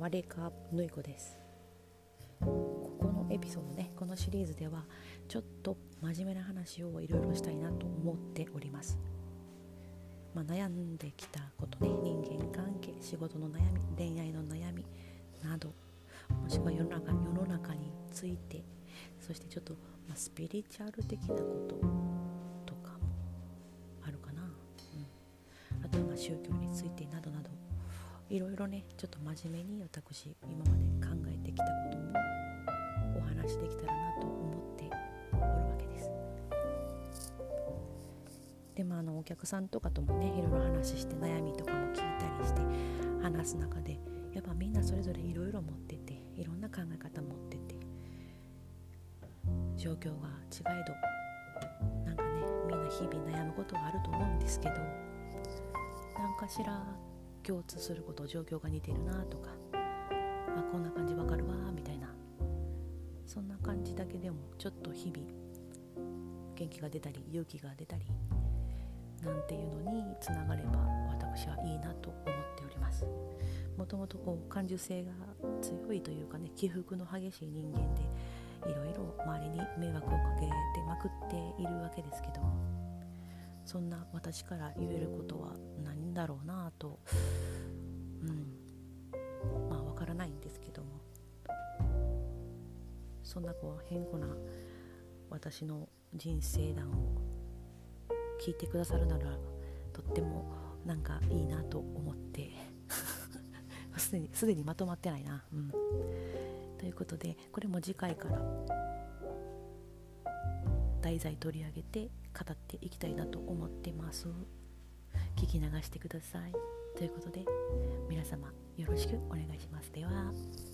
ワレカヌイコです。ここのエピソードねこのシリーズではちょっと真面目な話をいろいろしたいなと思っております、まあ、悩んできたことね人間関係仕事の悩み恋愛の悩みなどもしくは世の中世の中についてそしてちょっと、まあ、スピリチュアル的なこととかもあるかな、うん、あとはま宗教についてないろいろねちょっと真面目に私今まで考えてきたこともお話できたらなと思っておるわけです。でもあのお客さんとかともねいろいろ話して悩みとかも聞いたりして話す中でやっぱみんなそれぞれいろいろ持ってていろんな考え方持ってて状況が違えどなんかねみんな日々悩むことがあると思うんですけど何かしら共通すること状況が似てるなとかあこんな感じわかるわみたいな。そんな感じだけでもちょっと日々元気が出たり勇気が出たりなんていうのにつながれば私はいいなと思っております。もともとこう感受性が強いというかね起伏の激しい人間でいろいろ周りに迷惑をかけてまくっているわけですけどそんな私から言えることは何だろうなとうん。まあわからないんですけども。そんなこう変更な私の人生談を聞いてくださるならとってもなんかいいなと思って すでにすでにまとまってないな、うん、ということでこれも次回から題材取り上げて語っていきたいなと思ってます。聞き流してください。ということで皆様よろしくお願いします。では。